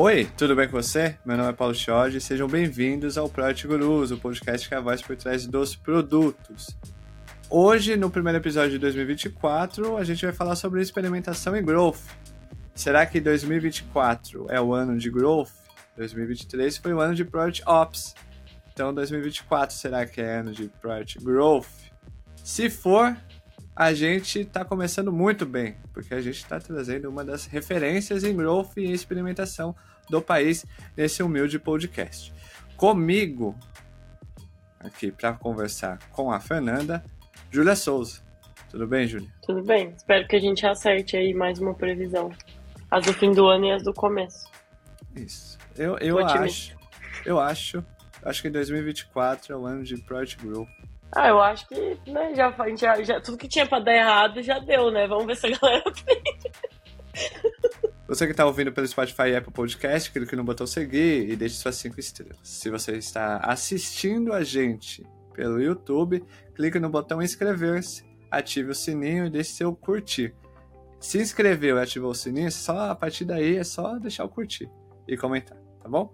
Oi, tudo bem com você? Meu nome é Paulo Jorge e sejam bem-vindos ao Product Gurus, o podcast que é a voz por trás dos produtos. Hoje, no primeiro episódio de 2024, a gente vai falar sobre experimentação e growth. Será que 2024 é o ano de growth? 2023 foi o ano de Product Ops. Então, 2024 será que é ano de Product Growth? Se for, a gente está começando muito bem, porque a gente está trazendo uma das referências em growth e experimentação do país nesse humilde podcast. Comigo, aqui para conversar com a Fernanda, Júlia Souza. Tudo bem, Júlia? Tudo bem. Espero que a gente acerte aí mais uma previsão. As do fim do ano e as do começo. Isso. Eu, eu acho. Eu acho. Acho que 2024 é o ano de Project Growth. Ah, eu acho que, né, já, já, já, tudo que tinha pra dar errado já deu, né? Vamos ver se a galera. Você que está ouvindo pelo Spotify e Apple Podcast, clique no botão seguir e deixe suas 5 estrelas. Se você está assistindo a gente pelo YouTube, clique no botão inscrever-se, ative o sininho e deixe seu curtir. Se inscreveu e ativou o sininho, só a partir daí é só deixar o curtir e comentar, tá bom?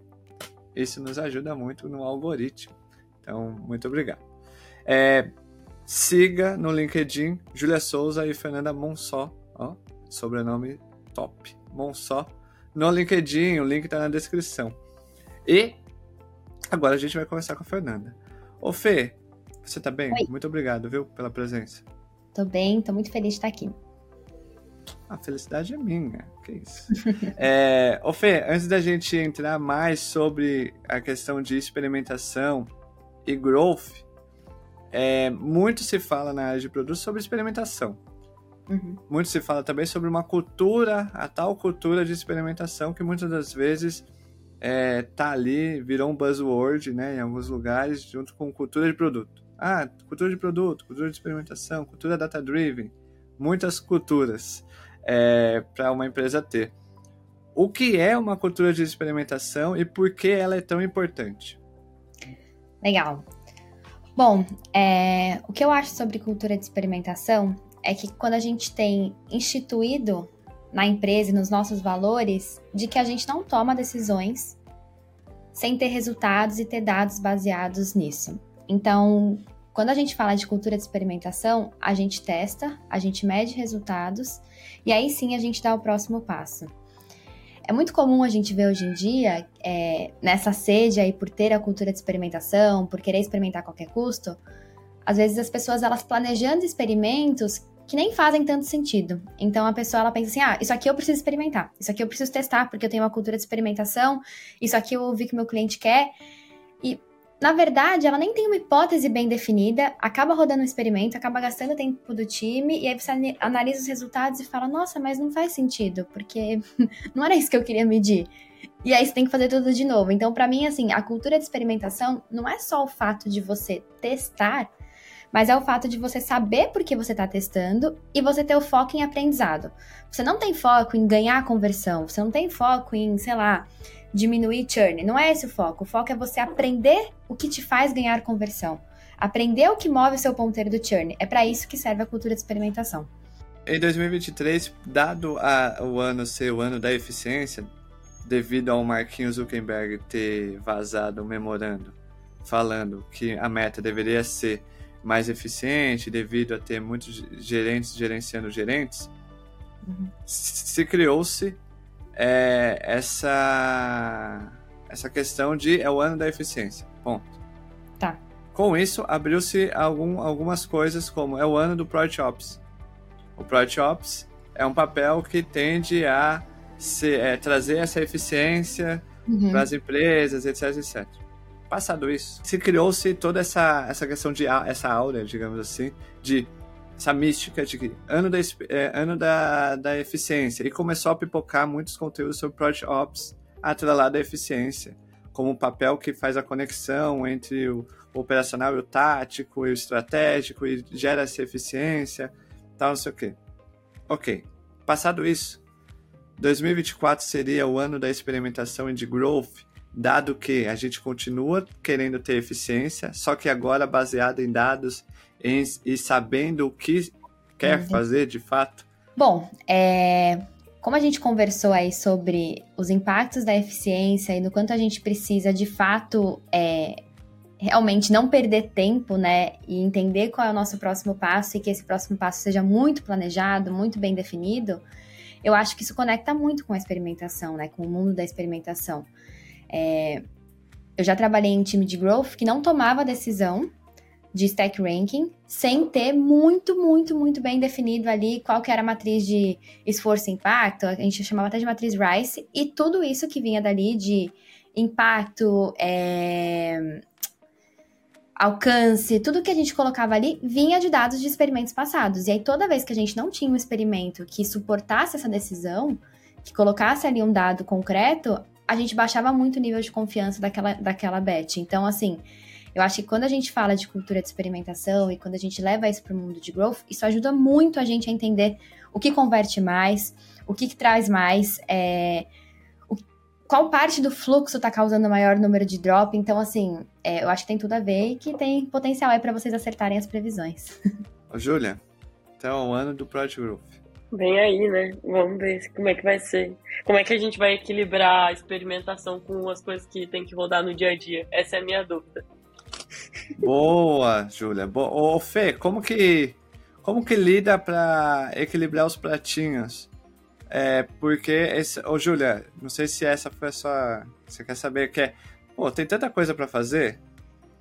Isso nos ajuda muito no algoritmo. Então, muito obrigado. É, siga no LinkedIn Júlia Souza e Fernanda Monsó, ó, sobrenome top, Monsó, no LinkedIn, o link tá na descrição. E agora a gente vai conversar com a Fernanda. Ô Fê, você tá bem? Oi. Muito obrigado, viu, pela presença. Tô bem, tô muito feliz de estar aqui. A felicidade é minha, que isso. é, ô Fê, antes da gente entrar mais sobre a questão de experimentação e growth, é, muito se fala na área de produtos sobre experimentação. Uhum. Muito se fala também sobre uma cultura, a tal cultura de experimentação que muitas das vezes é, tá ali, virou um buzzword, né, em alguns lugares, junto com cultura de produto. Ah, cultura de produto, cultura de experimentação, cultura data-driven, muitas culturas é, para uma empresa ter. O que é uma cultura de experimentação e por que ela é tão importante? Legal. Bom, é, o que eu acho sobre cultura de experimentação é que quando a gente tem instituído na empresa e nos nossos valores de que a gente não toma decisões sem ter resultados e ter dados baseados nisso. Então, quando a gente fala de cultura de experimentação, a gente testa, a gente mede resultados e aí sim a gente dá o próximo passo. É muito comum a gente ver hoje em dia, é, nessa sede aí por ter a cultura de experimentação, por querer experimentar a qualquer custo, às vezes as pessoas elas planejando experimentos que nem fazem tanto sentido. Então a pessoa ela pensa assim: ah, isso aqui eu preciso experimentar, isso aqui eu preciso testar porque eu tenho uma cultura de experimentação, isso aqui eu vi que meu cliente quer. Na verdade, ela nem tem uma hipótese bem definida, acaba rodando um experimento, acaba gastando tempo do time, e aí você analisa os resultados e fala: nossa, mas não faz sentido, porque não era isso que eu queria medir. E aí você tem que fazer tudo de novo. Então, para mim, assim, a cultura de experimentação não é só o fato de você testar, mas é o fato de você saber por que você está testando e você ter o foco em aprendizado. Você não tem foco em ganhar conversão, você não tem foco em, sei lá, diminuir churn. Não é esse o foco. O foco é você aprender o que te faz ganhar conversão. Aprender o que move o seu ponteiro do churn. É para isso que serve a cultura de experimentação. Em 2023, dado a, o ano ser o ano da eficiência, devido ao Marquinhos Zuckerberg ter vazado um memorando falando que a meta deveria ser mais eficiente devido a ter muitos gerentes gerenciando gerentes, uhum. se criou-se é, essa essa questão de é o ano da eficiência. Ponto. Tá. Com isso, abriu-se algum, algumas coisas como é o ano do Project Ops. O Project Ops é um papel que tende a se, é, trazer essa eficiência uhum. para as empresas, etc, etc. Passado isso, se criou-se toda essa, essa questão de essa aura, digamos assim, de essa mística de ano da, é, ano da, da eficiência. E começou a pipocar muitos conteúdos sobre Project Ops atrelado à eficiência, como um papel que faz a conexão entre o, o operacional e o tático e o estratégico e gera essa eficiência, tal, não sei o quê. Ok. Passado isso, 2024 seria o ano da experimentação e de growth, dado que a gente continua querendo ter eficiência, só que agora baseado em dados em, e sabendo o que quer uhum. fazer de fato? Bom, é, como a gente conversou aí sobre os impactos da eficiência e no quanto a gente precisa de fato é, realmente não perder tempo, né, e entender qual é o nosso próximo passo e que esse próximo passo seja muito planejado, muito bem definido, eu acho que isso conecta muito com a experimentação, né, com o mundo da experimentação. É, eu já trabalhei em time de growth que não tomava decisão de stack ranking sem ter muito, muito, muito bem definido ali qual que era a matriz de esforço e impacto, a gente chamava até de matriz Rice, e tudo isso que vinha dali de impacto, é, alcance, tudo que a gente colocava ali vinha de dados de experimentos passados. E aí toda vez que a gente não tinha um experimento que suportasse essa decisão, que colocasse ali um dado concreto, a gente baixava muito o nível de confiança daquela, daquela bet. Então, assim, eu acho que quando a gente fala de cultura de experimentação e quando a gente leva isso para o mundo de growth, isso ajuda muito a gente a entender o que converte mais, o que, que traz mais, é, o, qual parte do fluxo está causando o maior número de drop. Então, assim, é, eu acho que tem tudo a ver e que tem potencial aí para vocês acertarem as previsões. Ô, Júlia, então, o ano do Project Growth. Vem aí, né? Vamos ver como é que vai ser. Como é que a gente vai equilibrar a experimentação com as coisas que tem que rodar no dia a dia? Essa é a minha dúvida. Boa, Júlia. Bo... Ô, Fê, como que, como que lida para equilibrar os pratinhos? É, porque, esse... ô, Júlia, não sei se essa foi a sua... Você quer saber que é... Pô, tem tanta coisa para fazer.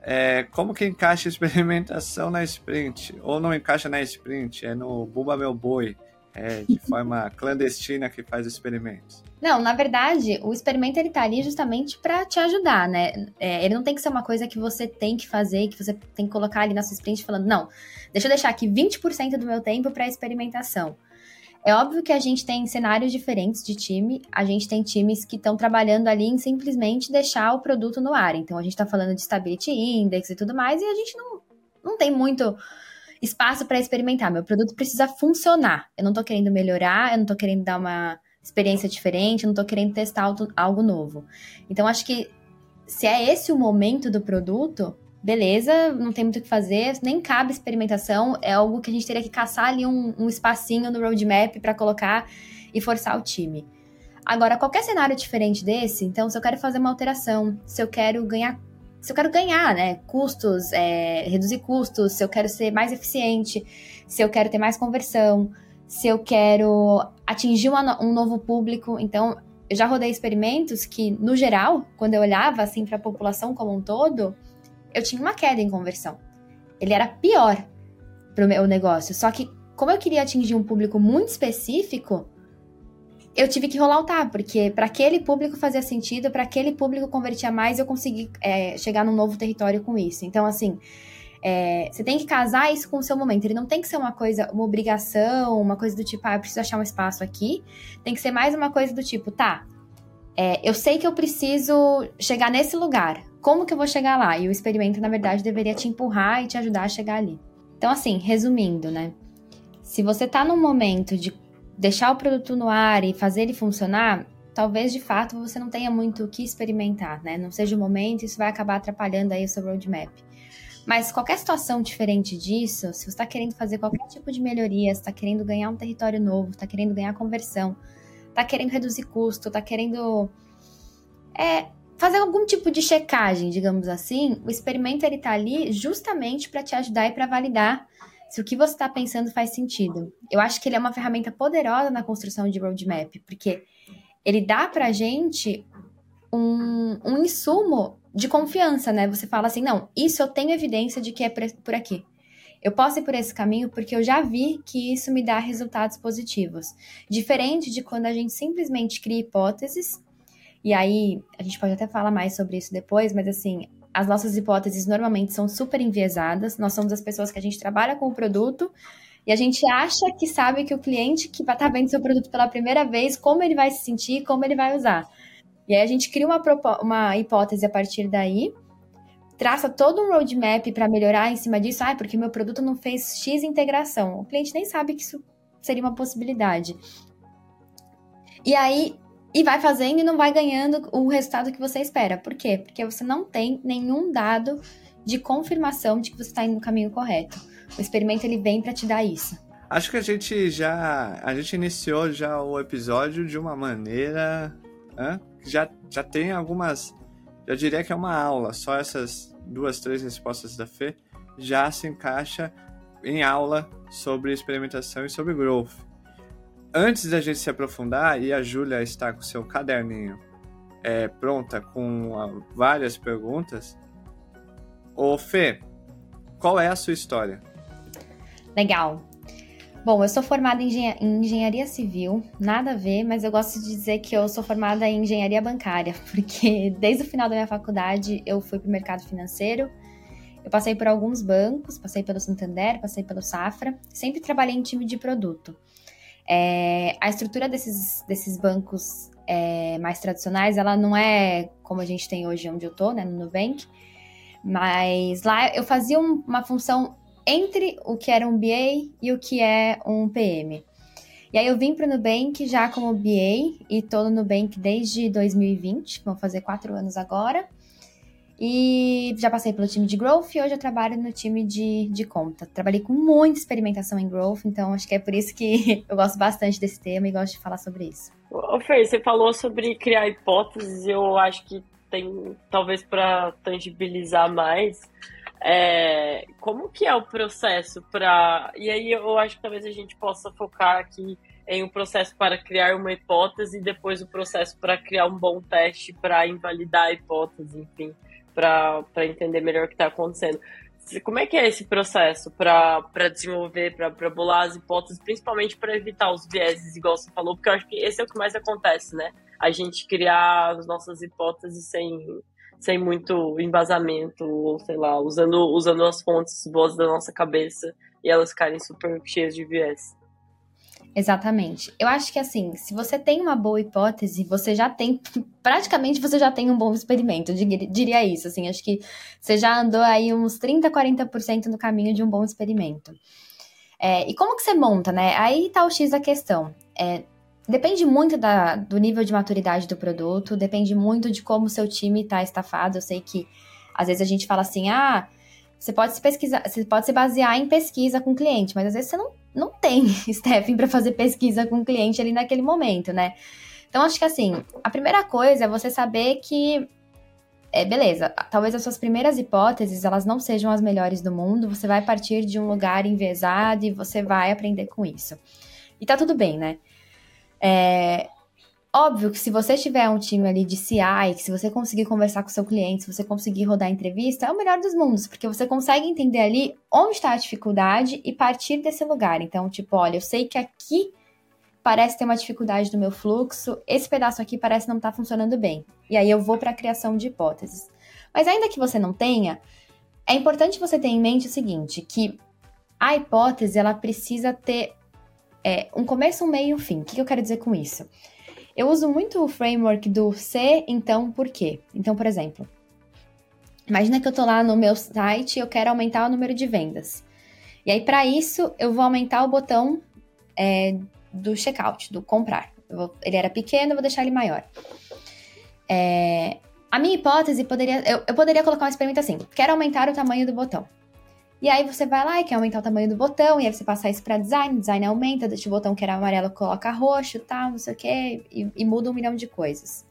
É, como que encaixa experimentação na sprint? Ou não encaixa na sprint? É no Buba Meu Boi? É de forma clandestina que faz experimentos? Não, na verdade, o experimento ele tá ali justamente para te ajudar, né? É, ele não tem que ser uma coisa que você tem que fazer, que você tem que colocar ali na sua sprint falando, não, deixa eu deixar aqui 20% do meu tempo para experimentação. É óbvio que a gente tem cenários diferentes de time, a gente tem times que estão trabalhando ali em simplesmente deixar o produto no ar. Então a gente está falando de stability index e tudo mais, e a gente não, não tem muito espaço para experimentar. Meu produto precisa funcionar. Eu não estou querendo melhorar, eu não estou querendo dar uma experiência diferente, eu não estou querendo testar algo novo. Então, acho que se é esse o momento do produto, beleza, não tem muito o que fazer, nem cabe experimentação, é algo que a gente teria que caçar ali um, um espacinho no roadmap para colocar e forçar o time. Agora, qualquer cenário diferente desse, então, se eu quero fazer uma alteração, se eu quero ganhar, se eu quero ganhar, né, custos, é, reduzir custos, se eu quero ser mais eficiente, se eu quero ter mais conversão, se eu quero atingir uma, um novo público. Então, eu já rodei experimentos que, no geral, quando eu olhava assim para a população como um todo, eu tinha uma queda em conversão. Ele era pior para o meu negócio. Só que, como eu queria atingir um público muito específico, eu tive que rolar o tab, porque para aquele público fazia sentido, para aquele público convertia mais, eu consegui é, chegar num novo território com isso. Então, assim, é, você tem que casar isso com o seu momento. Ele não tem que ser uma coisa, uma obrigação, uma coisa do tipo, ah, eu preciso achar um espaço aqui. Tem que ser mais uma coisa do tipo, tá, é, eu sei que eu preciso chegar nesse lugar. Como que eu vou chegar lá? E o experimento, na verdade, deveria te empurrar e te ajudar a chegar ali. Então, assim, resumindo, né? Se você tá num momento de deixar o produto no ar e fazer ele funcionar, talvez de fato você não tenha muito o que experimentar, né? Não seja o momento, isso vai acabar atrapalhando aí o seu roadmap. Mas qualquer situação diferente disso, se você está querendo fazer qualquer tipo de melhoria, está querendo ganhar um território novo, está querendo ganhar conversão, está querendo reduzir custo, está querendo é, fazer algum tipo de checagem, digamos assim, o experimento ele está ali justamente para te ajudar e para validar se o que você está pensando faz sentido. Eu acho que ele é uma ferramenta poderosa na construção de roadmap, porque ele dá para a gente um, um insumo de confiança, né? Você fala assim, não, isso eu tenho evidência de que é por aqui. Eu posso ir por esse caminho porque eu já vi que isso me dá resultados positivos. Diferente de quando a gente simplesmente cria hipóteses, e aí a gente pode até falar mais sobre isso depois, mas assim, as nossas hipóteses normalmente são super enviesadas. Nós somos as pessoas que a gente trabalha com o produto e a gente acha que sabe que o cliente que vai estar tá vendo seu produto pela primeira vez, como ele vai se sentir, como ele vai usar. E aí a gente cria uma, uma hipótese a partir daí, traça todo um roadmap para melhorar em cima disso. Ah, porque meu produto não fez X integração. O cliente nem sabe que isso seria uma possibilidade. E aí, e vai fazendo e não vai ganhando o resultado que você espera. Por quê? Porque você não tem nenhum dado de confirmação de que você está indo no caminho correto. O experimento ele vem para te dar isso. Acho que a gente já a gente iniciou já o episódio de uma maneira já já tem algumas já diria que é uma aula. Só essas duas três respostas da Fê já se encaixa em aula sobre experimentação e sobre growth. Antes da gente se aprofundar e a Júlia está com seu caderninho é, pronta com a, várias perguntas, ô Fê, qual é a sua história? Legal. Bom, eu sou formada em, em, engenharia civil, nada a ver, mas eu gosto de dizer que eu sou formada em engenharia bancária, porque desde o final da minha faculdade eu fui para o mercado financeiro. Eu passei por alguns bancos, passei pelo Santander, passei pelo Safra, sempre trabalhei em time de produto. É, a estrutura desses, desses bancos é, mais tradicionais, ela não é como a gente tem hoje onde eu tô, né, no Nubank, mas lá eu fazia uma função entre o que era um BA e o que é um PM. E aí eu vim para o Nubank já como BA e estou no Nubank desde 2020, vão fazer quatro anos agora. E já passei pelo time de Growth e hoje eu trabalho no time de, de conta. Trabalhei com muita experimentação em Growth, então acho que é por isso que eu gosto bastante desse tema e gosto de falar sobre isso. Ô Fer, você falou sobre criar hipóteses, eu acho que tem, talvez para tangibilizar mais, é, como que é o processo para. E aí eu acho que talvez a gente possa focar aqui em um processo para criar uma hipótese e depois o processo para criar um bom teste para invalidar a hipótese, enfim, para entender melhor o que está acontecendo. Como é que é esse processo para desenvolver, para bolar as hipóteses, principalmente para evitar os vieses, igual você falou, porque eu acho que esse é o que mais acontece, né? A gente criar as nossas hipóteses sem, sem muito embasamento, ou sei lá, usando, usando as fontes boas da nossa cabeça e elas ficarem super cheias de viés. Exatamente. Eu acho que assim, se você tem uma boa hipótese, você já tem, praticamente você já tem um bom experimento, eu diria isso, assim, acho que você já andou aí uns 30, 40% no caminho de um bom experimento. É, e como que você monta, né? Aí tá o X da questão. É, Depende muito da, do nível de maturidade do produto, depende muito de como o seu time está estafado. Eu sei que às vezes a gente fala assim, ah, você pode se pesquisar, você pode se basear em pesquisa com o cliente, mas às vezes você não, não tem staffing para fazer pesquisa com o cliente ali naquele momento, né? Então acho que assim, a primeira coisa é você saber que é, beleza, talvez as suas primeiras hipóteses elas não sejam as melhores do mundo, você vai partir de um lugar envezado e você vai aprender com isso. E tá tudo bem, né? É, óbvio que se você tiver um time ali de CI, que se você conseguir conversar com seu cliente, se você conseguir rodar entrevista, é o melhor dos mundos, porque você consegue entender ali onde está a dificuldade e partir desse lugar. Então, tipo, olha, eu sei que aqui parece ter uma dificuldade no meu fluxo, esse pedaço aqui parece não estar tá funcionando bem. E aí eu vou para a criação de hipóteses. Mas ainda que você não tenha, é importante você ter em mente o seguinte, que a hipótese ela precisa ter é, um começo, um meio e um fim. O que eu quero dizer com isso? Eu uso muito o framework do se, então, por quê? Então, por exemplo, imagina que eu tô lá no meu site e eu quero aumentar o número de vendas. E aí, para isso, eu vou aumentar o botão é, do checkout, do comprar. Vou, ele era pequeno, eu vou deixar ele maior. É, a minha hipótese poderia. Eu, eu poderia colocar um experimento assim: quero aumentar o tamanho do botão. E aí você vai lá e quer aumentar o tamanho do botão, e aí você passa isso para design, design aumenta, deixa o botão que era amarelo, coloca roxo, tal, não sei o quê, e, e muda um milhão de coisas.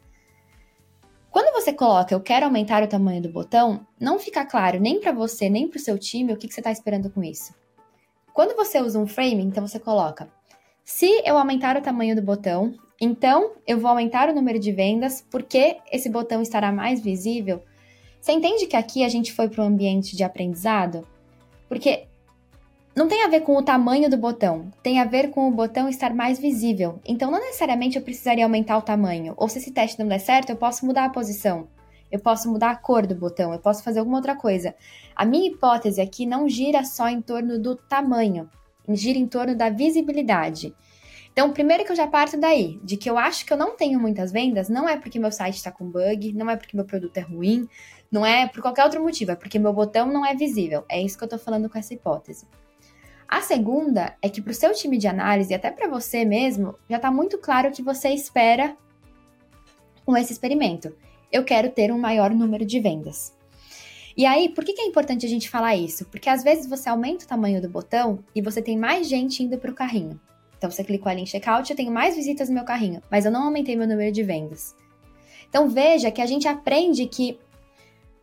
Quando você coloca eu quero aumentar o tamanho do botão, não fica claro nem para você, nem para o seu time o que, que você está esperando com isso. Quando você usa um framing, então você coloca se eu aumentar o tamanho do botão, então eu vou aumentar o número de vendas porque esse botão estará mais visível. Você entende que aqui a gente foi para um ambiente de aprendizado? Porque não tem a ver com o tamanho do botão, tem a ver com o botão estar mais visível. Então, não necessariamente eu precisaria aumentar o tamanho. Ou se esse teste não der certo, eu posso mudar a posição. Eu posso mudar a cor do botão, eu posso fazer alguma outra coisa. A minha hipótese aqui não gira só em torno do tamanho, gira em torno da visibilidade. Então, primeiro que eu já parto daí, de que eu acho que eu não tenho muitas vendas, não é porque meu site está com bug, não é porque meu produto é ruim, não é por qualquer outro motivo, é porque meu botão não é visível. É isso que eu estou falando com essa hipótese. A segunda é que para o seu time de análise, até para você mesmo, já está muito claro o que você espera com esse experimento. Eu quero ter um maior número de vendas. E aí, por que, que é importante a gente falar isso? Porque às vezes você aumenta o tamanho do botão e você tem mais gente indo para o carrinho. Então você clicou ali em checkout, eu tenho mais visitas no meu carrinho, mas eu não aumentei meu número de vendas. Então veja que a gente aprende que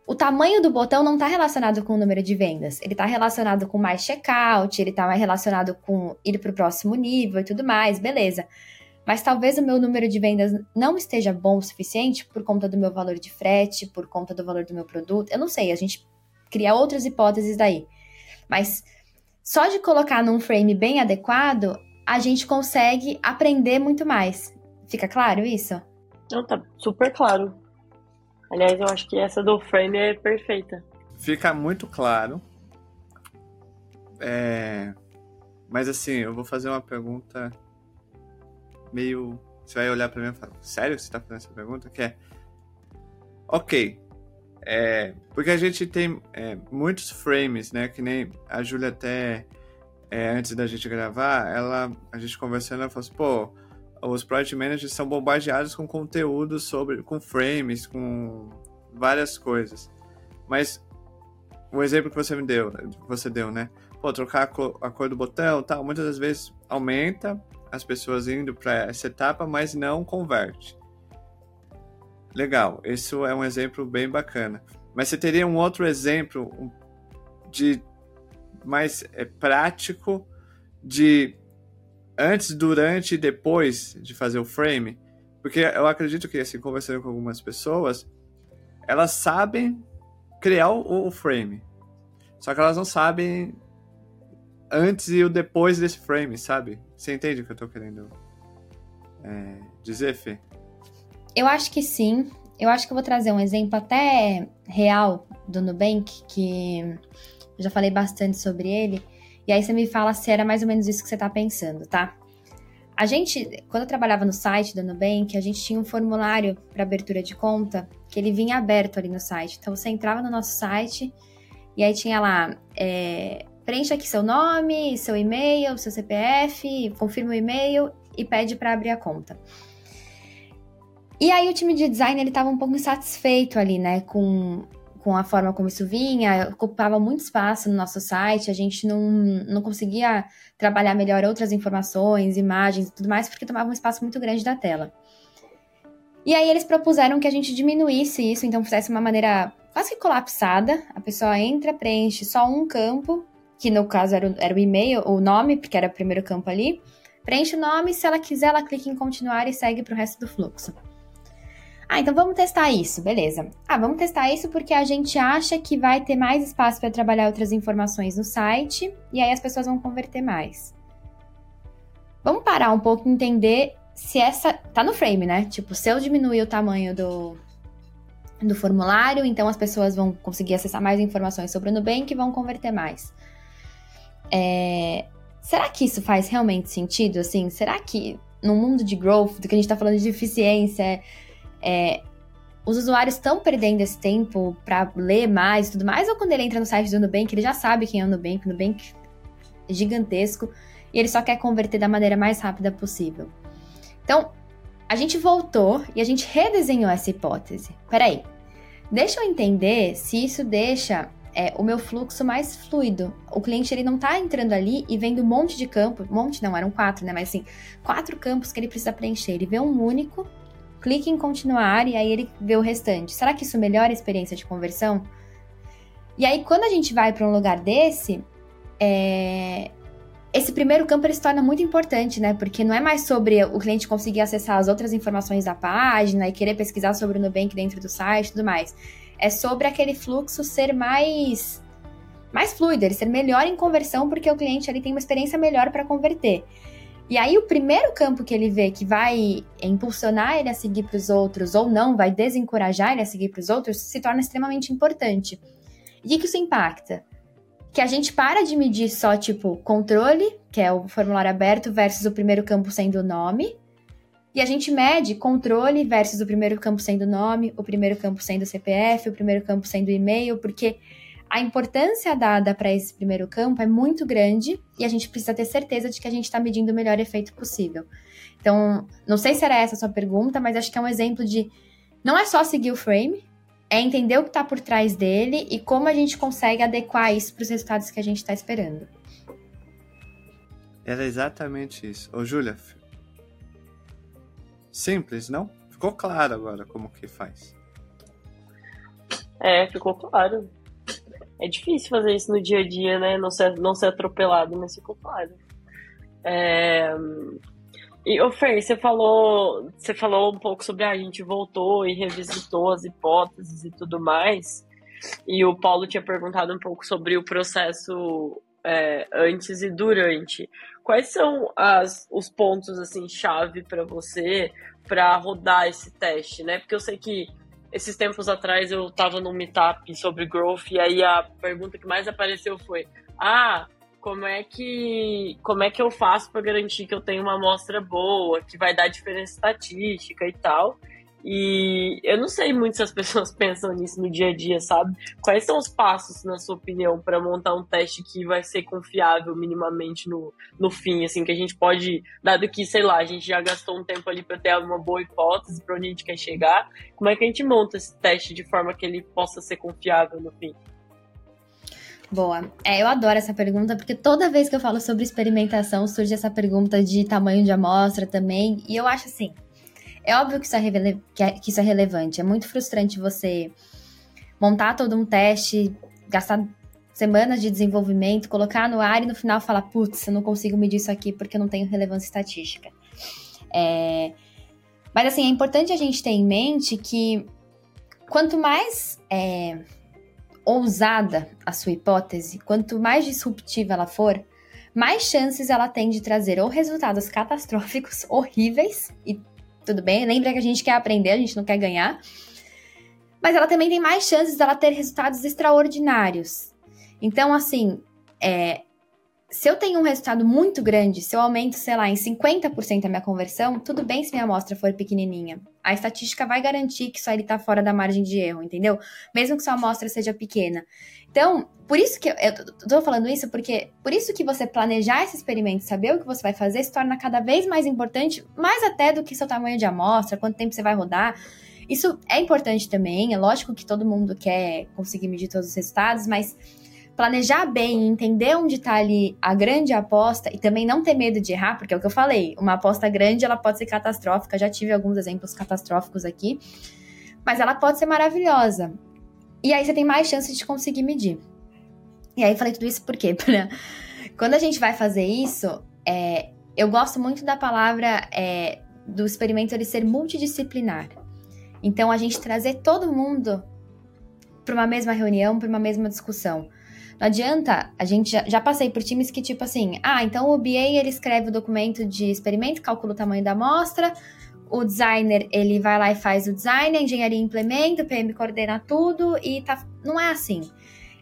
o tamanho do botão não está relacionado com o número de vendas. Ele está relacionado com mais checkout, ele está relacionado com ir para o próximo nível e tudo mais, beleza. Mas talvez o meu número de vendas não esteja bom o suficiente por conta do meu valor de frete, por conta do valor do meu produto. Eu não sei, a gente cria outras hipóteses daí. Mas só de colocar num frame bem adequado, a gente consegue aprender muito mais. Fica claro isso? Não, tá super claro. Aliás, eu acho que essa do frame é perfeita. Fica muito claro. É... Mas assim, eu vou fazer uma pergunta meio. Você vai olhar para mim e falar: Sério você tá fazendo essa pergunta? Que é. Ok. É... Porque a gente tem é, muitos frames, né? Que nem a Júlia até é, antes da gente gravar, ela, a gente conversando, ela falou assim, pô, os project managers são bombardeados com conteúdo sobre, com frames, com várias coisas. Mas o exemplo que você me deu, você deu, né? Pô, trocar a cor, a cor do botão, tal, muitas das vezes aumenta as pessoas indo para essa etapa, mas não converte. Legal, isso é um exemplo bem bacana. Mas você teria um outro exemplo de mais é, prático de antes, durante e depois de fazer o frame. Porque eu acredito que, assim, conversando com algumas pessoas, elas sabem criar o, o frame. Só que elas não sabem antes e o depois desse frame, sabe? Você entende o que eu tô querendo é, dizer, Fê? Eu acho que sim. Eu acho que eu vou trazer um exemplo até real do Nubank, que eu já falei bastante sobre ele. E aí você me fala se era mais ou menos isso que você está pensando, tá? A gente, quando eu trabalhava no site do Nubank, a gente tinha um formulário para abertura de conta que ele vinha aberto ali no site. Então você entrava no nosso site e aí tinha lá, é, preencha aqui seu nome, seu e-mail, seu CPF, confirma o e-mail e pede para abrir a conta. E aí o time de design ele estava um pouco insatisfeito ali, né, com com a forma como isso vinha, ocupava muito espaço no nosso site, a gente não, não conseguia trabalhar melhor outras informações, imagens e tudo mais, porque tomava um espaço muito grande da tela. E aí eles propuseram que a gente diminuísse isso, então fizesse uma maneira quase que colapsada. A pessoa entra, preenche só um campo, que no caso era o, era o e-mail, o nome, porque era o primeiro campo ali. Preenche o nome, se ela quiser, ela clica em continuar e segue para o resto do fluxo. Ah, então vamos testar isso, beleza. Ah, vamos testar isso porque a gente acha que vai ter mais espaço para trabalhar outras informações no site e aí as pessoas vão converter mais. Vamos parar um pouco e entender se essa. Tá no frame, né? Tipo, se eu diminuir o tamanho do, do formulário, então as pessoas vão conseguir acessar mais informações sobre o Nubank e vão converter mais. É... Será que isso faz realmente sentido? Assim, será que no mundo de growth, do que a gente está falando de eficiência, é, os usuários estão perdendo esse tempo para ler mais e tudo mais, ou quando ele entra no site do Nubank, ele já sabe quem é o Nubank, o Nubank é gigantesco, e ele só quer converter da maneira mais rápida possível. Então, a gente voltou e a gente redesenhou essa hipótese. Peraí, deixa eu entender se isso deixa é, o meu fluxo mais fluido. O cliente ele não está entrando ali e vendo um monte de campo, um monte não, eram quatro, né? Mas assim, quatro campos que ele precisa preencher. Ele vê um único clique em continuar e aí ele vê o restante. Será que isso melhora a experiência de conversão? E aí, quando a gente vai para um lugar desse, é... esse primeiro campo ele se torna muito importante, né? Porque não é mais sobre o cliente conseguir acessar as outras informações da página e querer pesquisar sobre o Nubank dentro do site e tudo mais. É sobre aquele fluxo ser mais mais fluido, ele ser melhor em conversão, porque o cliente ali tem uma experiência melhor para converter. E aí, o primeiro campo que ele vê que vai impulsionar ele a seguir para os outros ou não, vai desencorajar ele a seguir para os outros, se torna extremamente importante. E o que, isso impacta? Que a gente para de medir só, tipo, controle, que é o formulário aberto, versus o primeiro campo sendo o nome. E a gente mede controle versus o primeiro campo sendo nome, o primeiro campo sendo CPF, o primeiro campo sendo e-mail, porque a importância dada para esse primeiro campo é muito grande e a gente precisa ter certeza de que a gente está medindo o melhor efeito possível. Então, não sei se era essa a sua pergunta, mas acho que é um exemplo de não é só seguir o frame, é entender o que está por trás dele e como a gente consegue adequar isso para os resultados que a gente está esperando. Era exatamente isso. Ô, Júlia, simples, não? Ficou claro agora como que faz. É, ficou claro. É difícil fazer isso no dia a dia, né? Não ser, não ser atropelado, mas ficou claro. É... E, ô Fer, você falou, você falou um pouco sobre ah, a gente voltou e revisitou as hipóteses e tudo mais. E o Paulo tinha perguntado um pouco sobre o processo é, antes e durante. Quais são as, os pontos assim chave para você para rodar esse teste, né? Porque eu sei que esses tempos atrás eu estava num meetup sobre growth e aí a pergunta que mais apareceu foi: "Ah, como é que como é que eu faço para garantir que eu tenho uma amostra boa, que vai dar diferença estatística e tal?" E eu não sei muito se as pessoas pensam nisso no dia a dia, sabe? Quais são os passos, na sua opinião, para montar um teste que vai ser confiável minimamente no, no fim, assim, que a gente pode, dado que, sei lá, a gente já gastou um tempo ali para ter uma boa hipótese para onde a gente quer chegar, como é que a gente monta esse teste de forma que ele possa ser confiável no fim? Boa. É, eu adoro essa pergunta, porque toda vez que eu falo sobre experimentação, surge essa pergunta de tamanho de amostra também, e eu acho assim, é óbvio que isso é, que, é, que isso é relevante. É muito frustrante você montar todo um teste, gastar semanas de desenvolvimento, colocar no ar e no final falar, putz, eu não consigo medir isso aqui porque eu não tenho relevância estatística. É... Mas assim, é importante a gente ter em mente que quanto mais é, ousada a sua hipótese, quanto mais disruptiva ela for, mais chances ela tem de trazer ou resultados catastróficos, horríveis e tudo bem. Lembra que a gente quer aprender, a gente não quer ganhar. Mas ela também tem mais chances dela ter resultados extraordinários. Então, assim, é, se eu tenho um resultado muito grande, se eu aumento, sei lá, em 50% a minha conversão, tudo bem se minha amostra for pequenininha. A estatística vai garantir que isso aí está fora da margem de erro, entendeu? Mesmo que sua amostra seja pequena. Então, por isso que eu, tô falando isso, porque por isso que você planejar esse experimento, saber o que você vai fazer, se torna cada vez mais importante, mais até do que seu tamanho de amostra, quanto tempo você vai rodar. Isso é importante também, é lógico que todo mundo quer conseguir medir todos os resultados, mas planejar bem, entender onde está ali a grande aposta e também não ter medo de errar, porque é o que eu falei, uma aposta grande ela pode ser catastrófica, já tive alguns exemplos catastróficos aqui, mas ela pode ser maravilhosa. E aí você tem mais chance de conseguir medir. E aí falei tudo isso porque quando a gente vai fazer isso, é, eu gosto muito da palavra é, do experimento ele ser multidisciplinar. Então a gente trazer todo mundo para uma mesma reunião, para uma mesma discussão. Não adianta, a gente já, já, passei por times que, tipo assim, ah, então o BA ele escreve o documento de experimento, calcula o tamanho da amostra, o designer ele vai lá e faz o design, a engenharia implementa, o PM coordena tudo e tá. Não é assim.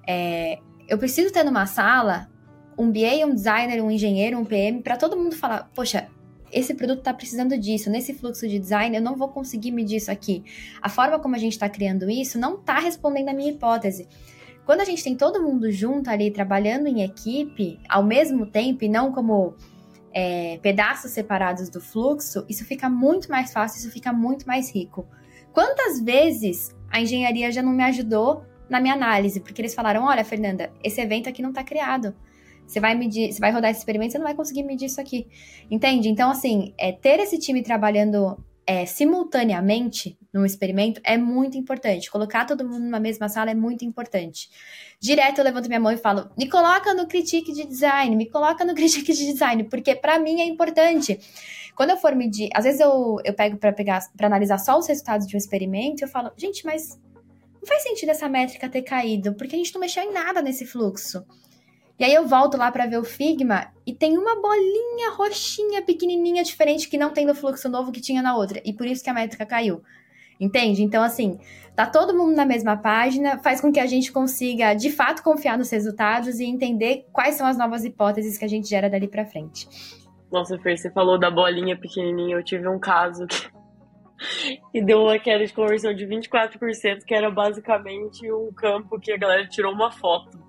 É, eu preciso ter numa sala um BA, um designer, um engenheiro, um PM, para todo mundo falar, poxa, esse produto está precisando disso, nesse fluxo de design eu não vou conseguir medir isso aqui. A forma como a gente está criando isso não está respondendo à minha hipótese. Quando a gente tem todo mundo junto ali, trabalhando em equipe, ao mesmo tempo, e não como é, pedaços separados do fluxo, isso fica muito mais fácil, isso fica muito mais rico. Quantas vezes a engenharia já não me ajudou na minha análise? Porque eles falaram: olha, Fernanda, esse evento aqui não está criado. Você vai medir, você vai rodar esse experimento, você não vai conseguir medir isso aqui. Entende? Então, assim, é, ter esse time trabalhando é, simultaneamente num experimento é muito importante. Colocar todo mundo numa mesma sala é muito importante. Direto eu levanto minha mão e falo: me coloca no critique de design, me coloca no critique de design, porque para mim é importante. Quando eu for medir, às vezes eu, eu pego para pegar para analisar só os resultados de um experimento, eu falo: gente, mas não faz sentido essa métrica ter caído, porque a gente não mexeu em nada nesse fluxo. E aí eu volto lá para ver o Figma e tem uma bolinha roxinha pequenininha diferente que não tem no fluxo novo que tinha na outra. E por isso que a métrica caiu. Entende? Então, assim, tá todo mundo na mesma página, faz com que a gente consiga, de fato, confiar nos resultados e entender quais são as novas hipóteses que a gente gera dali para frente. Nossa, Fer, você falou da bolinha pequenininha. Eu tive um caso que, deu uma queda de conversão de 24%, que era basicamente um campo que a galera tirou uma foto.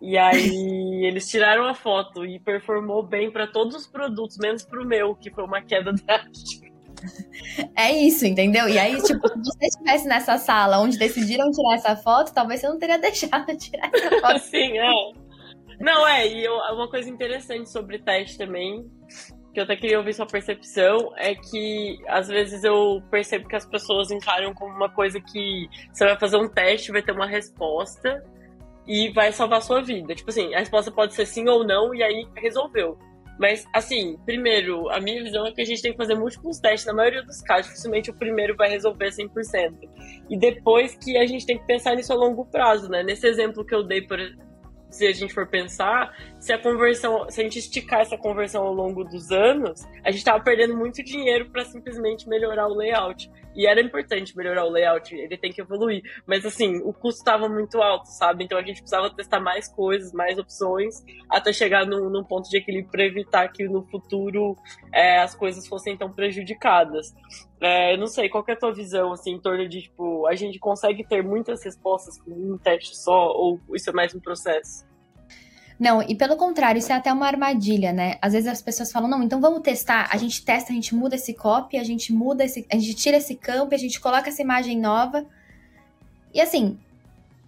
E aí eles tiraram a foto e performou bem para todos os produtos, menos para o meu, que foi uma queda drástica. É isso, entendeu? E aí, tipo, se você estivesse nessa sala onde decidiram tirar essa foto, talvez você não teria deixado de tirar essa foto. Sim, é. Não, é, e eu, uma coisa interessante sobre teste também, que eu até queria ouvir sua percepção, é que às vezes eu percebo que as pessoas encaram como uma coisa que você vai fazer um teste, vai ter uma resposta e vai salvar sua vida. Tipo assim, a resposta pode ser sim ou não, e aí resolveu. Mas, assim, primeiro, a minha visão é que a gente tem que fazer múltiplos testes, na maioria dos casos, dificilmente o primeiro vai resolver 100%. E depois que a gente tem que pensar nisso a longo prazo, né? Nesse exemplo que eu dei, por, se a gente for pensar, se a conversão, se a gente esticar essa conversão ao longo dos anos, a gente estava perdendo muito dinheiro para simplesmente melhorar o layout. E era importante melhorar o layout, ele tem que evoluir. Mas assim, o custo estava muito alto, sabe? Então a gente precisava testar mais coisas, mais opções, até chegar num, num ponto de equilíbrio para evitar que no futuro é, as coisas fossem tão prejudicadas. É, eu não sei, qual é a tua visão, assim, em torno de, tipo, a gente consegue ter muitas respostas com um teste só, ou isso é mais um processo? Não, e pelo contrário, isso é até uma armadilha, né? Às vezes as pessoas falam, não, então vamos testar. A gente testa, a gente muda esse copy, a gente muda esse. A gente tira esse campo, a gente coloca essa imagem nova. E assim,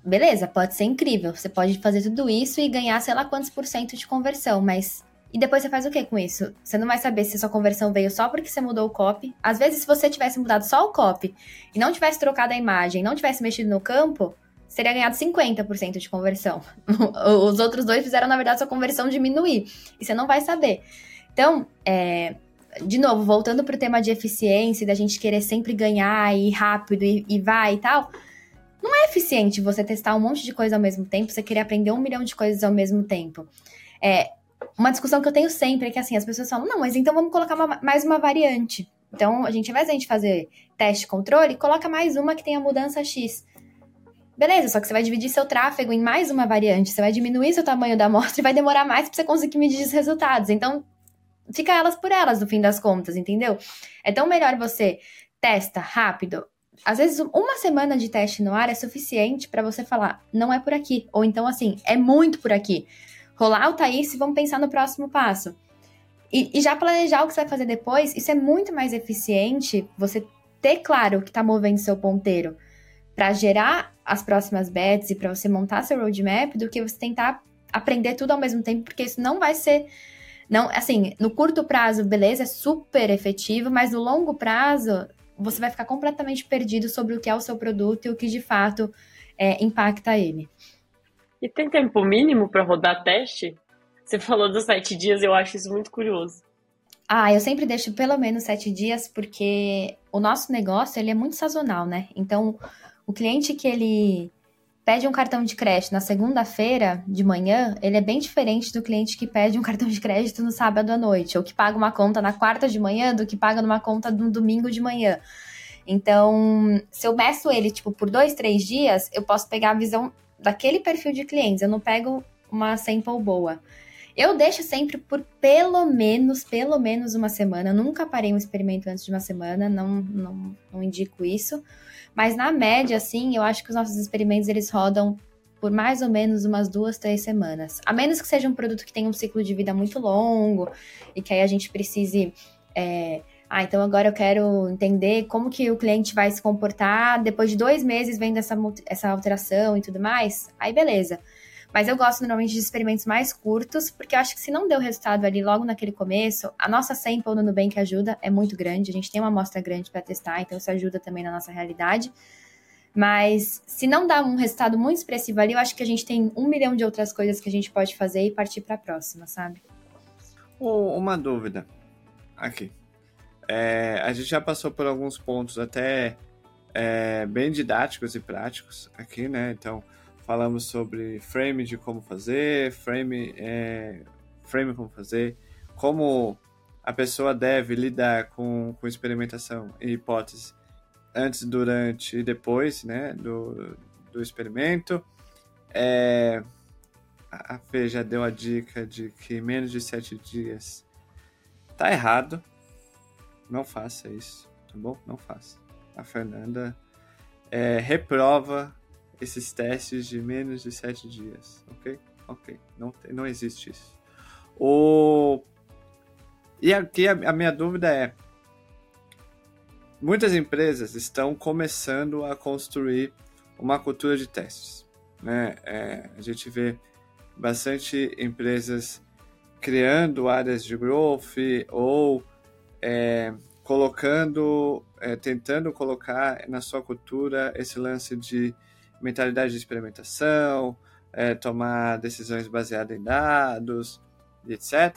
beleza, pode ser incrível. Você pode fazer tudo isso e ganhar, sei lá quantos por cento de conversão, mas e depois você faz o que com isso? Você não vai saber se sua conversão veio só porque você mudou o copy. Às vezes, se você tivesse mudado só o copy e não tivesse trocado a imagem, não tivesse mexido no campo, seria ganhado 50% de conversão. Os outros dois fizeram, na verdade, sua conversão diminuir. E você não vai saber. Então, é, de novo, voltando para o tema de eficiência, da gente querer sempre ganhar e rápido e, e vai e tal. Não é eficiente você testar um monte de coisa ao mesmo tempo, você querer aprender um milhão de coisas ao mesmo tempo. É, uma discussão que eu tenho sempre é que assim, as pessoas falam, não, mas então vamos colocar uma, mais uma variante. Então, a gente, ao invés de a gente fazer teste controle, coloca mais uma que tenha mudança X. Beleza, só que você vai dividir seu tráfego em mais uma variante, você vai diminuir seu tamanho da amostra e vai demorar mais para você conseguir medir os resultados. Então, fica elas por elas no fim das contas, entendeu? É tão melhor você testa rápido. Às vezes, uma semana de teste no ar é suficiente para você falar, não é por aqui. Ou então, assim, é muito por aqui rolar o Thaís e vamos pensar no próximo passo. E, e, já planejar o que você vai fazer depois, isso é muito mais eficiente você ter claro o que está movendo seu ponteiro para gerar as próximas bets e para você montar seu roadmap do que você tentar aprender tudo ao mesmo tempo, porque isso não vai ser. Não, assim, no curto prazo, beleza, é super efetivo, mas no longo prazo, você vai ficar completamente perdido sobre o que é o seu produto e o que de fato é, impacta ele. E tem tempo mínimo para rodar teste? Você falou dos sete dias, eu acho isso muito curioso. Ah, eu sempre deixo pelo menos sete dias, porque o nosso negócio ele é muito sazonal, né? Então, o cliente que ele pede um cartão de crédito na segunda-feira de manhã, ele é bem diferente do cliente que pede um cartão de crédito no sábado à noite, ou que paga uma conta na quarta de manhã do que paga numa conta no domingo de manhã. Então, se eu meço ele, tipo, por dois, três dias, eu posso pegar a visão daquele perfil de clientes. Eu não pego uma sample boa. Eu deixo sempre por pelo menos, pelo menos uma semana. Eu nunca parei um experimento antes de uma semana, não, não, não indico isso. Mas na média, assim, eu acho que os nossos experimentos eles rodam por mais ou menos umas duas, três semanas. A menos que seja um produto que tenha um ciclo de vida muito longo e que aí a gente precise é, ah, então agora eu quero entender como que o cliente vai se comportar depois de dois meses vendo essa, essa alteração e tudo mais. Aí beleza. Mas eu gosto normalmente de experimentos mais curtos, porque eu acho que se não deu resultado ali logo naquele começo, a nossa sample no Nubank ajuda, é muito grande, a gente tem uma amostra grande para testar, então isso ajuda também na nossa realidade. Mas se não dá um resultado muito expressivo ali, eu acho que a gente tem um milhão de outras coisas que a gente pode fazer e partir para a próxima, sabe? Uma dúvida aqui. É, a gente já passou por alguns pontos até é, bem didáticos e práticos aqui, né? Então, falamos sobre frame de como fazer, frame, é, frame como fazer, como a pessoa deve lidar com, com experimentação e hipótese antes, durante e depois né, do, do experimento. É, a Fê já deu a dica de que menos de sete dias tá errado, não faça isso, tá bom? Não faça. A Fernanda é, reprova esses testes de menos de sete dias, ok? Ok, não, não existe isso. O... E aqui a, a minha dúvida é: muitas empresas estão começando a construir uma cultura de testes. Né? É, a gente vê bastante empresas criando áreas de growth ou é, colocando, é, tentando colocar na sua cultura esse lance de mentalidade de experimentação, é, tomar decisões baseadas em dados, etc.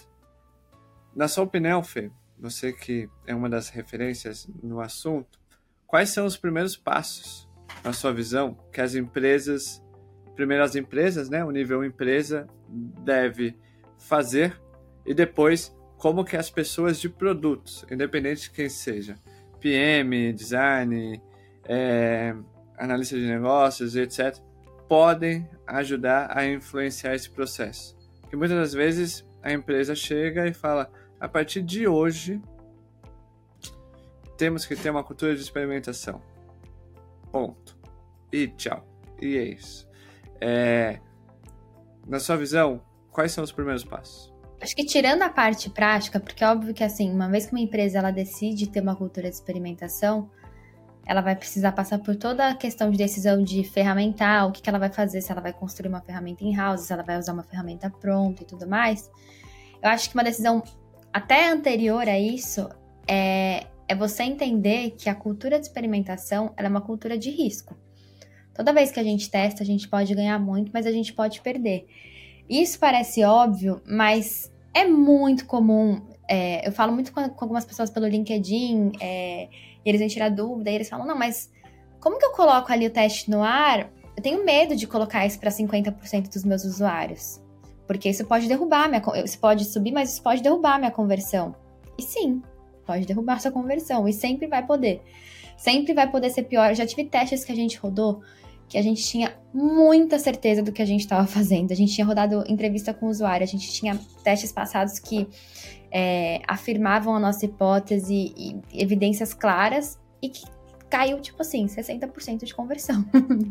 Na sua opinião, Fê, você que é uma das referências no assunto, quais são os primeiros passos, na sua visão, que as empresas, primeiro as empresas, né, o nível empresa, deve fazer e depois como que as pessoas de produtos, independente de quem seja, PM, design, é, analista de negócios, etc., podem ajudar a influenciar esse processo. Porque muitas das vezes a empresa chega e fala: a partir de hoje, temos que ter uma cultura de experimentação. Ponto. E tchau. E é isso. É... Na sua visão, quais são os primeiros passos? Acho que tirando a parte prática, porque é óbvio que assim, uma vez que uma empresa ela decide ter uma cultura de experimentação, ela vai precisar passar por toda a questão de decisão de ferramental, o que, que ela vai fazer, se ela vai construir uma ferramenta in-house, se ela vai usar uma ferramenta pronta e tudo mais. Eu acho que uma decisão até anterior a isso é, é você entender que a cultura de experimentação é uma cultura de risco. Toda vez que a gente testa, a gente pode ganhar muito, mas a gente pode perder. Isso parece óbvio, mas é muito comum. É, eu falo muito com, com, algumas pessoas pelo LinkedIn, é, eles vêm tirar dúvida, e eles falam: não, mas como que eu coloco ali o teste no ar? Eu tenho medo de colocar isso para 50% dos meus usuários. Porque isso pode derrubar minha. Isso pode subir, mas isso pode derrubar minha conversão. E sim, pode derrubar sua conversão. E sempre vai poder. Sempre vai poder ser pior. Eu já tive testes que a gente rodou que a gente tinha muita certeza do que a gente estava fazendo. A gente tinha rodado entrevista com o usuário, a gente tinha testes passados que é, afirmavam a nossa hipótese e evidências claras e que caiu, tipo assim, 60% de conversão.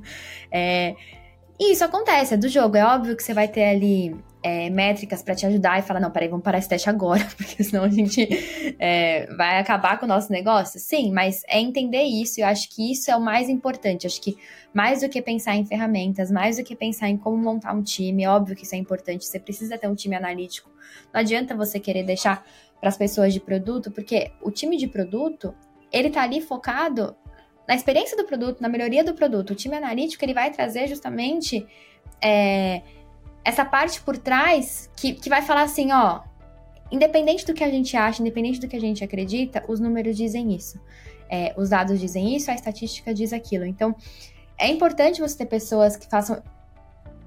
é, e isso acontece, é do jogo. É óbvio que você vai ter ali é, métricas para te ajudar e falar: não, peraí, vamos parar esse teste agora, porque senão a gente é, vai acabar com o nosso negócio. Sim, mas é entender isso. Eu acho que isso é o mais importante. Eu acho que mais do que pensar em ferramentas, mais do que pensar em como montar um time, é óbvio que isso é importante. Você precisa ter um time analítico. Não adianta você querer deixar para as pessoas de produto, porque o time de produto ele tá ali focado na experiência do produto, na melhoria do produto. O time analítico ele vai trazer justamente é, essa parte por trás que, que vai falar assim, ó, independente do que a gente acha, independente do que a gente acredita, os números dizem isso. É, os dados dizem isso, a estatística diz aquilo. Então, é importante você ter pessoas que façam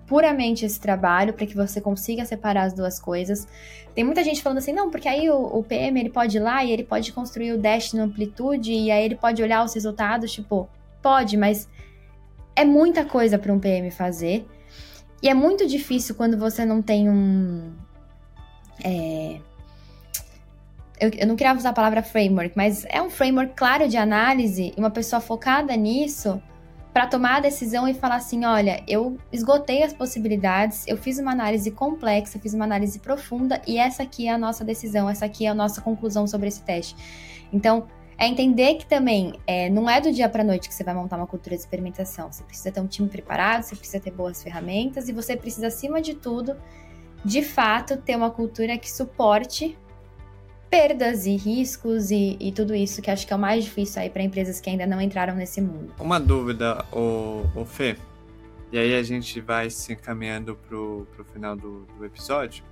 puramente esse trabalho para que você consiga separar as duas coisas. Tem muita gente falando assim, não, porque aí o, o, PM ele pode ir lá e ele pode construir o dash no amplitude e aí ele pode olhar os resultados, tipo, pode, mas é muita coisa para um PM fazer. E é muito difícil quando você não tem um. É, eu, eu, não queria usar a palavra framework, mas é um framework claro de análise e uma pessoa focada nisso para tomar a decisão e falar assim: olha, eu esgotei as possibilidades, eu fiz uma análise complexa, fiz uma análise profunda e essa aqui é a nossa decisão, essa aqui é a nossa conclusão sobre esse teste. Então, é entender que também é, não é do dia para noite que você vai montar uma cultura de experimentação. Você precisa ter um time preparado, você precisa ter boas ferramentas e você precisa, acima de tudo, de fato, ter uma cultura que suporte perdas e riscos e, e, tudo isso que acho que é o mais difícil aí para empresas que ainda não entraram nesse mundo. Uma dúvida, o, o Fê, e aí a gente vai se encaminhando pro, pro final do, do episódio,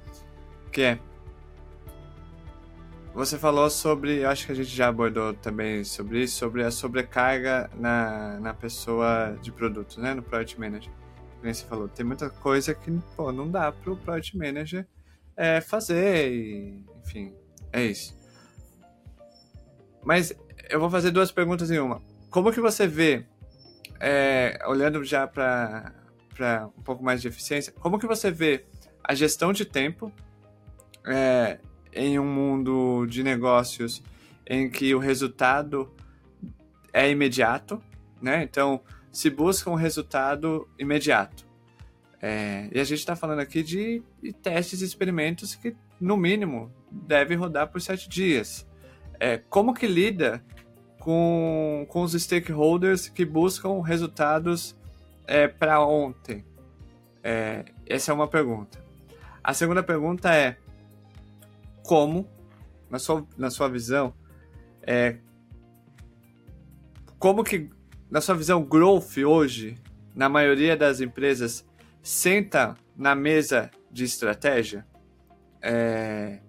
que é você falou sobre, acho que a gente já abordou também sobre isso, sobre a sobrecarga na, na pessoa de produto, né, no Product Manager. Como você falou, tem muita coisa que pô, não dá para o Product Manager é, fazer, e, enfim, é isso. Mas eu vou fazer duas perguntas em uma. Como que você vê, é, olhando já para um pouco mais de eficiência, como que você vê a gestão de tempo é, em um mundo de negócios em que o resultado é imediato, né? Então, se busca um resultado imediato. É, e a gente está falando aqui de, de testes e experimentos que, no mínimo, devem rodar por sete dias. É, como que lida com, com os stakeholders que buscam resultados é, para ontem? É, essa é uma pergunta. A segunda pergunta é como, na sua, na sua visão, é, como que, na sua visão, growth hoje, na maioria das empresas, senta na mesa de estratégia? É,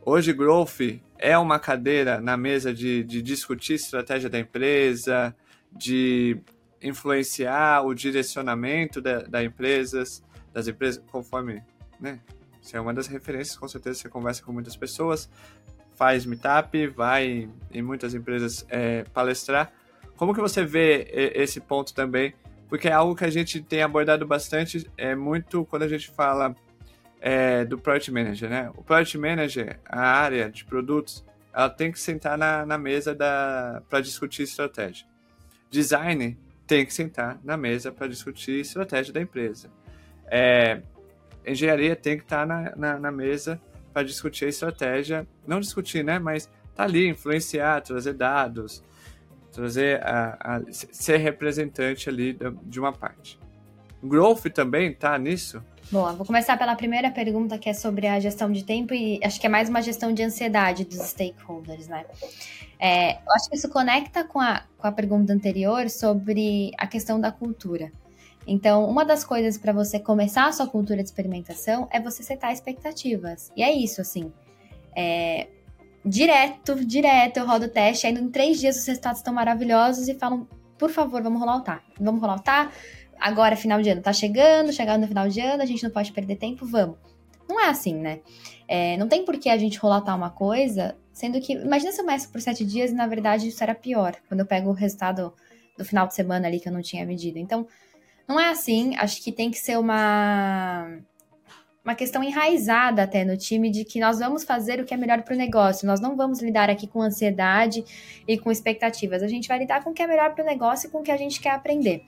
hoje, growth é uma cadeira na mesa de, de discutir estratégia da empresa, de influenciar o direcionamento da, da empresas, das empresas, conforme, né? Você é uma das referências, com certeza você conversa com muitas pessoas, faz meetup, vai em muitas empresas é, palestrar. Como que você vê esse ponto também? Porque é algo que a gente tem abordado bastante, é muito quando a gente fala é, do Product Manager, né? O Product Manager, a área de produtos, ela tem que sentar na, na mesa para discutir estratégia. Design tem que sentar na mesa para discutir estratégia da empresa. É, engenharia tem que estar tá na, na, na mesa para discutir a estratégia, não discutir, né, mas tá ali, influenciar, trazer dados, trazer a, a ser representante ali de uma parte. Growth também tá nisso? Boa, vou começar pela primeira pergunta, que é sobre a gestão de tempo, e acho que é mais uma gestão de ansiedade dos stakeholders, né? É, eu acho que isso conecta com a, com a pergunta anterior sobre a questão da cultura. Então, uma das coisas para você começar a sua cultura de experimentação é você setar expectativas. E é isso, assim. É, direto, direto, eu rodo o teste, aí em três dias os resultados estão maravilhosos e falam, por favor, vamos rolar o tá. Vamos rolar o tá? Agora, final de ano, tá chegando, chegando no final de ano, a gente não pode perder tempo, vamos. Não é assim, né? É, não tem por que a gente relatar uma coisa, sendo que. Imagina se eu meço por sete dias e na verdade isso era pior, quando eu pego o resultado do final de semana ali que eu não tinha medido. Então, não é assim. Acho que tem que ser uma. Uma questão enraizada até no time de que nós vamos fazer o que é melhor para o negócio. Nós não vamos lidar aqui com ansiedade e com expectativas. A gente vai lidar com o que é melhor para o negócio e com o que a gente quer aprender.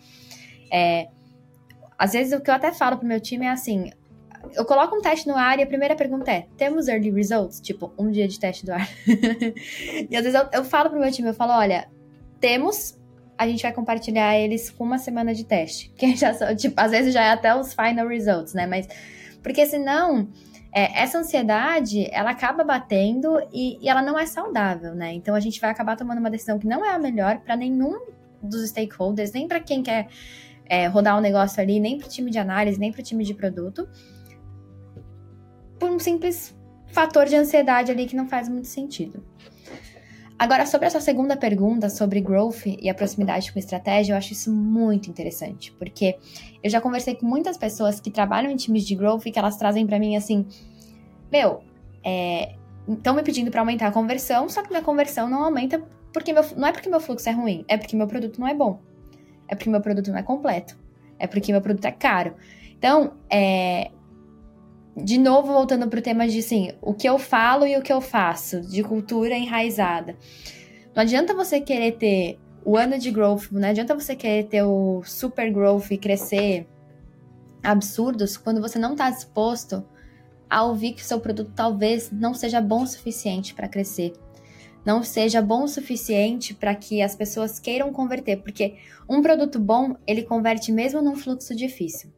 É, às vezes o que eu até falo pro meu time é assim: eu coloco um teste no ar e a primeira pergunta é: temos early results? Tipo, um dia de teste do ar. e às vezes eu, eu falo pro meu time, eu falo, olha, temos, a gente vai compartilhar eles com uma semana de teste. Que já são, tipo, às vezes já é até os final results, né? Mas, porque senão, é, essa ansiedade, ela acaba batendo e, e, ela não é saudável, né? Então a gente vai acabar tomando uma decisão que não é a melhor para nenhum dos stakeholders, nem para quem quer é, rodar um negócio ali, nem para o time de análise, nem para o time de produto por um simples fator de ansiedade ali que não faz muito sentido. Agora, sobre essa segunda pergunta sobre growth e a proximidade com estratégia, eu acho isso muito interessante, porque eu já conversei com muitas pessoas que trabalham em times de growth e que elas trazem para mim assim: meu, estão é, me pedindo para aumentar a conversão, só que minha conversão não aumenta porque meu, não é porque meu fluxo é ruim, é porque meu produto não é bom, é porque meu produto não é completo, é porque meu produto é caro. Então, é, de novo, voltando para o tema de assim, o que eu falo e o que eu faço, de cultura enraizada. Não adianta você querer ter o ano de growth, não adianta você querer ter o super growth e crescer absurdos quando você não está disposto a ouvir que o seu produto talvez não seja bom o suficiente para crescer. Não seja bom o suficiente para que as pessoas queiram converter, porque um produto bom, ele converte mesmo num fluxo difícil.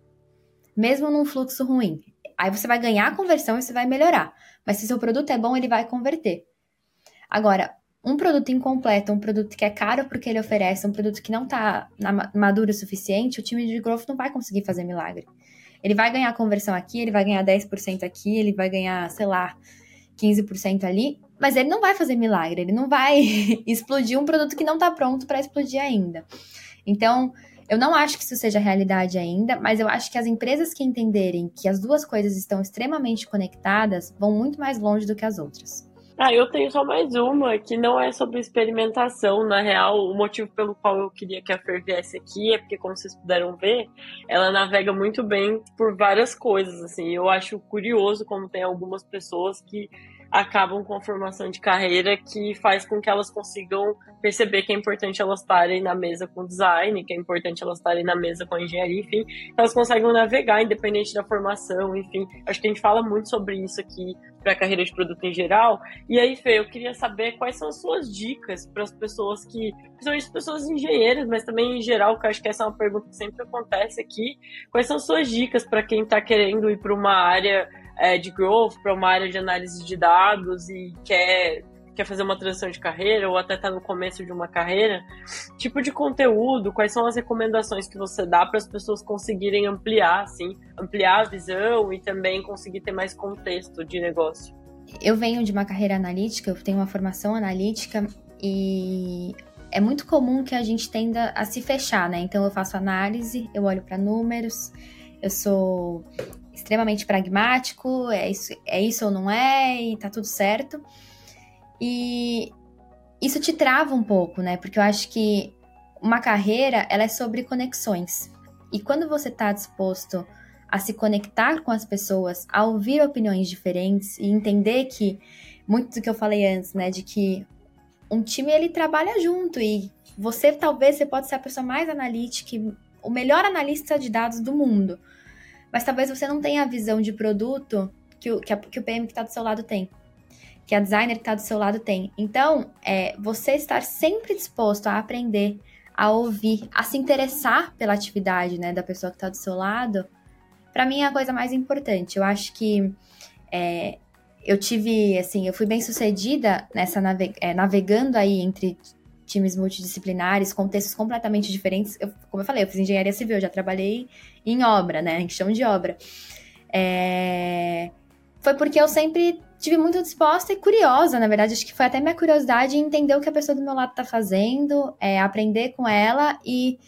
Mesmo num fluxo ruim, Aí você vai ganhar a conversão e você vai melhorar. Mas se seu produto é bom, ele vai converter. Agora, um produto incompleto, um produto que é caro porque ele oferece, um produto que não está maduro o suficiente, o time de growth não vai conseguir fazer milagre. Ele vai ganhar conversão aqui, ele vai ganhar 10% aqui, ele vai ganhar, sei lá, 15% ali, mas ele não vai fazer milagre, ele não vai explodir um produto que não está pronto para explodir ainda. Então, eu não acho que isso seja realidade ainda, mas eu acho que as empresas que entenderem que as duas coisas estão extremamente conectadas vão muito mais longe do que as outras. Ah, eu tenho só mais uma, que não é sobre experimentação. Na real, o motivo pelo qual eu queria que a Fer viesse aqui é porque, como vocês puderam ver, ela navega muito bem por várias coisas, assim. Eu acho curioso como tem algumas pessoas que acabam com a formação de carreira que faz com que elas consigam perceber que é importante elas estarem na mesa com design, que é importante elas estarem na mesa com engenharia, enfim, elas conseguem navegar independente da formação, enfim. Acho que a gente fala muito sobre isso aqui para a carreira de produto em geral. E aí, Fê, eu queria saber quais são as suas dicas para as pessoas que, principalmente pessoas engenheiras, mas também em geral, que eu acho que essa é uma pergunta que sempre acontece aqui. Quais são as suas dicas para quem está querendo ir para uma área é, de growth, para uma área de análise de dados e quer quer fazer uma transição de carreira ou até está no começo de uma carreira, tipo de conteúdo, quais são as recomendações que você dá para as pessoas conseguirem ampliar, assim, ampliar a visão e também conseguir ter mais contexto de negócio? Eu venho de uma carreira analítica, eu tenho uma formação analítica e é muito comum que a gente tenda a se fechar, né? Então eu faço análise, eu olho para números, eu sou extremamente pragmático, é isso, é isso ou não é, e tá tudo certo. E isso te trava um pouco, né? Porque eu acho que uma carreira, ela é sobre conexões. E quando você está disposto a se conectar com as pessoas, a ouvir opiniões diferentes e entender que muito do que eu falei antes, né, de que um time ele trabalha junto e você talvez você pode ser a pessoa mais analítica, o melhor analista de dados do mundo, mas talvez você não tenha a visão de produto que o, que, a, que o PM que está do seu lado tem que a designer que está do seu lado tem. Então, é, você estar sempre disposto a aprender, a ouvir, a se interessar pela atividade né, da pessoa que está do seu lado, para mim é a coisa mais importante. Eu acho que é, eu tive, assim, eu fui bem sucedida nessa é, navegando aí entre times multidisciplinares, contextos completamente diferentes. Eu, como eu falei, eu fiz engenharia civil, já trabalhei em obra, né, em chão de obra. É, foi porque eu sempre tive muito disposta e curiosa, na verdade. Acho que foi até minha curiosidade em entender o que a pessoa do meu lado tá fazendo, é, aprender com ela e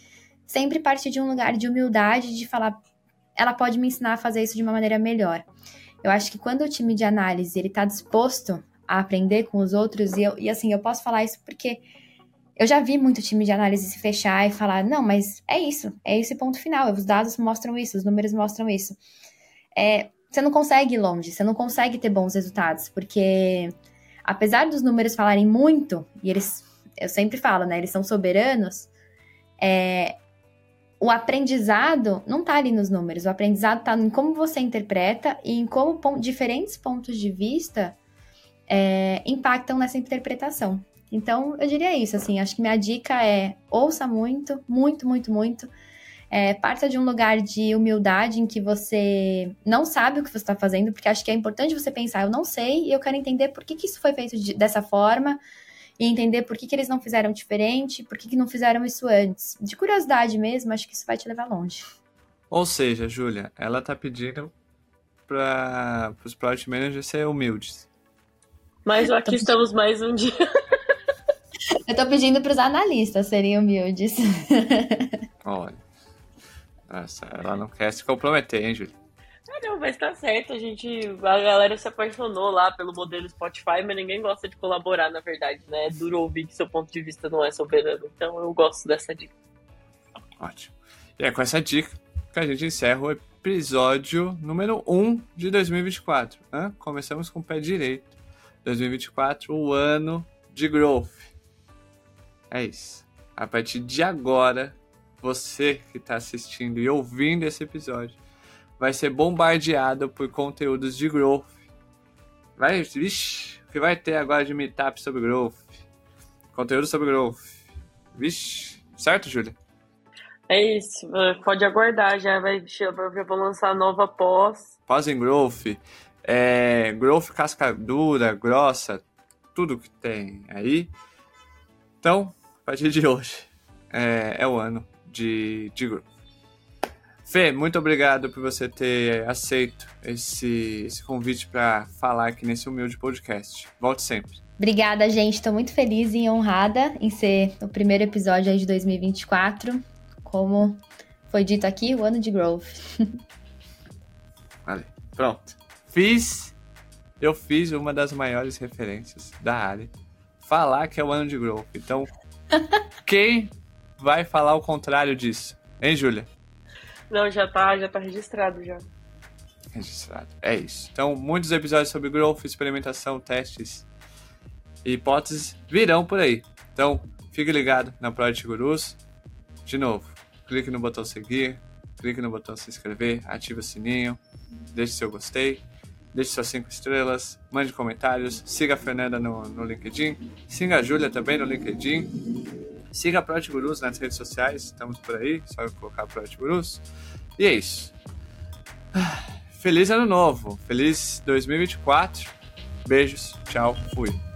sempre partir de um lugar de humildade, de falar, ela pode me ensinar a fazer isso de uma maneira melhor. Eu acho que quando o time de análise ele tá disposto a aprender com os outros, e, eu, e assim, eu posso falar isso porque eu já vi muito time de análise se fechar e falar, não, mas é isso, é esse ponto final, os dados mostram isso, os números mostram isso. É, você não consegue ir longe, você não consegue ter bons resultados, porque apesar dos números falarem muito, e eles, eu sempre falo, né, eles são soberanos, é, o aprendizado não está ali nos números, o aprendizado está em como você interpreta e em como diferentes pontos de vista é, impactam nessa interpretação. Então, eu diria isso, assim, acho que minha dica é ouça muito, muito, muito, muito, é, parta de um lugar de humildade em que você não sabe o que você está fazendo, porque acho que é importante você pensar, eu não sei e eu quero entender por que, que isso foi feito de, dessa forma e entender por que, que eles não fizeram diferente, por que, que não fizeram isso antes. De curiosidade mesmo, acho que isso vai te levar longe. Ou seja, Júlia, ela tá pedindo para os project managers ser humildes. Mas aqui tô... estamos mais um dia. Eu tô pedindo para os analistas serem humildes. Olha. Nossa, ela não quer se comprometer, hein, Júlia? Ah, não, mas tá certo. A gente. A galera se apaixonou lá pelo modelo Spotify, mas ninguém gosta de colaborar, na verdade, né? É duro ouvir que seu ponto de vista não é soberano. Então eu gosto dessa dica. Ótimo. E é com essa dica que a gente encerra o episódio número 1 de 2024. Né? Começamos com o pé direito. 2024, o ano de growth. É isso. A partir de agora, você que está assistindo e ouvindo esse episódio vai ser bombardeado por conteúdos de growth. Vai, vixe, o que vai ter agora de meetup sobre growth? Conteúdo sobre growth. Vixe, certo, Júlia? É isso, pode aguardar, já vai, já vou lançar nova pós. Pós em growth, é, growth casca dura, grossa, tudo que tem aí. Então, a partir de hoje, é, é o ano de, de grupo. Fê, muito obrigado por você ter aceito esse, esse convite para falar aqui nesse humilde podcast. Volte sempre. Obrigada, gente. Estou muito feliz e honrada em ser o primeiro episódio aí de 2024. Como foi dito aqui, o ano de Growth. Vale. Pronto. Fiz. Eu fiz uma das maiores referências da área. Falar que é o ano de Growth. Então, quem vai falar o contrário disso. Hein, Júlia? Não, já tá, já tá registrado já. registrado. É isso. Então, muitos episódios sobre growth, experimentação, testes e hipóteses virão por aí. Então, fique ligado na Project Gurus. De novo, clique no botão seguir, clique no botão se inscrever, ative o sininho, deixe seu gostei, deixe suas 5 estrelas, mande comentários, siga a Fernanda no, no LinkedIn, siga a Júlia também no LinkedIn, siga a Project Gurus nas redes sociais, estamos por aí, só colocar Project Gurus. E é isso. Feliz ano novo, feliz 2024. Beijos, tchau, fui.